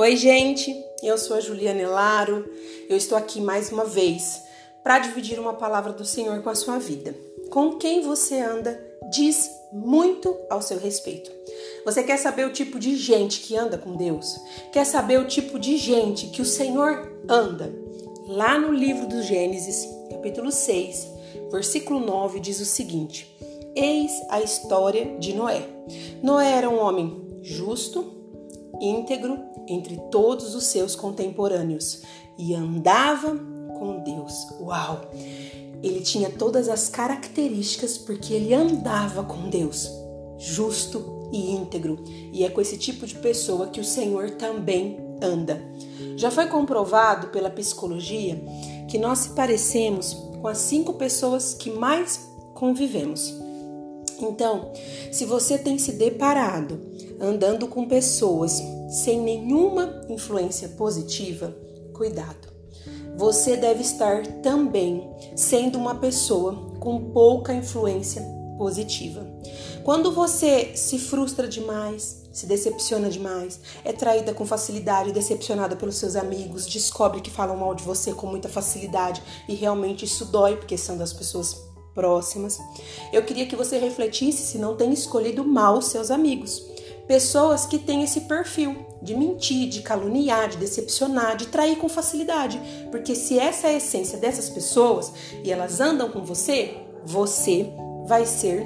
Oi, gente, eu sou a Juliana Elaro. Eu estou aqui mais uma vez para dividir uma palavra do Senhor com a sua vida. Com quem você anda diz muito ao seu respeito. Você quer saber o tipo de gente que anda com Deus? Quer saber o tipo de gente que o Senhor anda? Lá no livro do Gênesis, capítulo 6, versículo 9, diz o seguinte: Eis a história de Noé. Noé era um homem justo, íntegro entre todos os seus contemporâneos e andava com Deus. Uau! Ele tinha todas as características porque ele andava com Deus, justo e íntegro. E é com esse tipo de pessoa que o Senhor também anda. Já foi comprovado pela psicologia que nós se parecemos com as cinco pessoas que mais convivemos. Então, se você tem se deparado andando com pessoas sem nenhuma influência positiva, cuidado. Você deve estar também sendo uma pessoa com pouca influência positiva. Quando você se frustra demais, se decepciona demais, é traída com facilidade, decepcionada pelos seus amigos, descobre que falam mal de você com muita facilidade e realmente isso dói porque são das pessoas próximas. Eu queria que você refletisse se não tem escolhido mal seus amigos. Pessoas que têm esse perfil de mentir, de caluniar, de decepcionar, de trair com facilidade. Porque se essa é a essência dessas pessoas e elas andam com você, você vai ser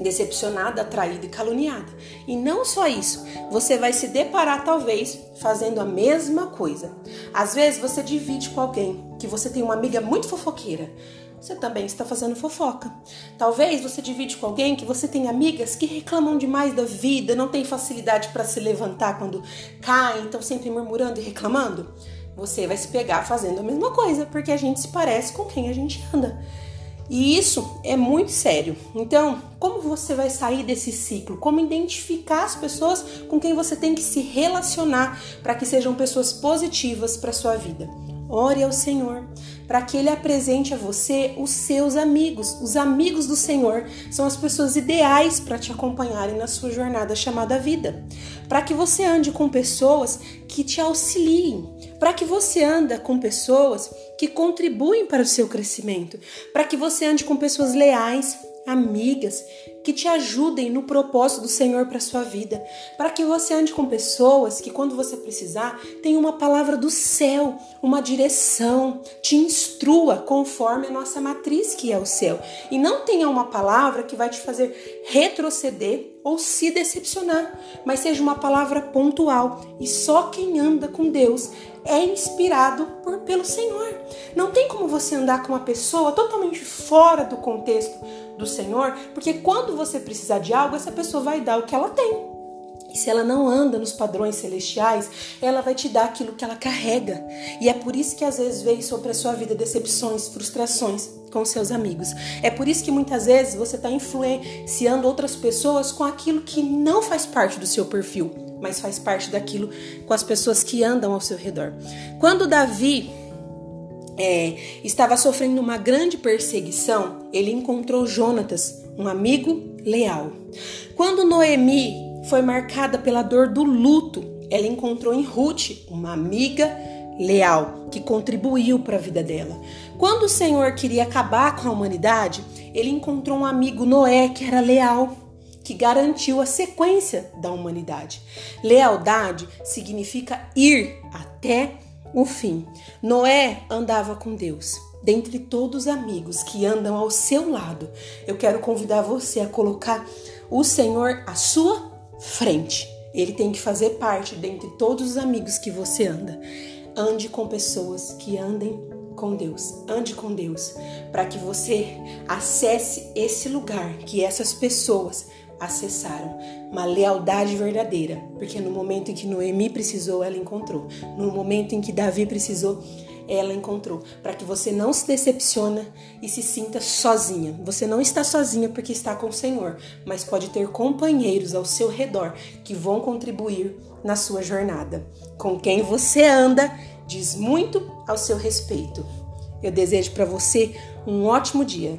decepcionada, traída e caluniada. E não só isso, você vai se deparar talvez fazendo a mesma coisa. Às vezes você divide com alguém que você tem uma amiga muito fofoqueira você também está fazendo fofoca. Talvez você divide com alguém que você tem amigas que reclamam demais da vida, não tem facilidade para se levantar quando caem, estão sempre murmurando e reclamando. Você vai se pegar fazendo a mesma coisa, porque a gente se parece com quem a gente anda. E isso é muito sério. Então, como você vai sair desse ciclo? Como identificar as pessoas com quem você tem que se relacionar para que sejam pessoas positivas para sua vida? Ore ao Senhor para que Ele apresente a você os seus amigos. Os amigos do Senhor são as pessoas ideais para te acompanharem na sua jornada chamada vida. Para que você ande com pessoas que te auxiliem, para que você anda com pessoas que contribuem para o seu crescimento, para que você ande com pessoas leais, amigas que te ajudem no propósito do Senhor para sua vida, para que você ande com pessoas que quando você precisar, tenham uma palavra do céu, uma direção, te instrua conforme a nossa matriz que é o céu, e não tenha uma palavra que vai te fazer retroceder ou se decepcionar, mas seja uma palavra pontual. E só quem anda com Deus é inspirado por, pelo Senhor. Não tem como você andar com uma pessoa totalmente fora do contexto do Senhor, porque quando você precisar de algo, essa pessoa vai dar o que ela tem. E se ela não anda nos padrões celestiais, ela vai te dar aquilo que ela carrega. E é por isso que às vezes veio sobre a sua vida decepções, frustrações com seus amigos. É por isso que muitas vezes você está influenciando outras pessoas com aquilo que não faz parte do seu perfil, mas faz parte daquilo com as pessoas que andam ao seu redor. Quando Davi é, estava sofrendo uma grande perseguição, ele encontrou Jonatas, um amigo leal. Quando Noemi foi marcada pela dor do luto. Ela encontrou em Ruth uma amiga leal que contribuiu para a vida dela. Quando o Senhor queria acabar com a humanidade, ele encontrou um amigo Noé que era leal, que garantiu a sequência da humanidade. Lealdade significa ir até o fim. Noé andava com Deus. Dentre todos os amigos que andam ao seu lado, eu quero convidar você a colocar o Senhor à sua frente. Ele tem que fazer parte dentre todos os amigos que você anda. Ande com pessoas que andem com Deus. Ande com Deus para que você acesse esse lugar que essas pessoas acessaram. Uma lealdade verdadeira, porque no momento em que Noemi precisou, ela encontrou. No momento em que Davi precisou, ela encontrou, para que você não se decepciona e se sinta sozinha. Você não está sozinha porque está com o Senhor, mas pode ter companheiros ao seu redor que vão contribuir na sua jornada. Com quem você anda diz muito ao seu respeito. Eu desejo para você um ótimo dia.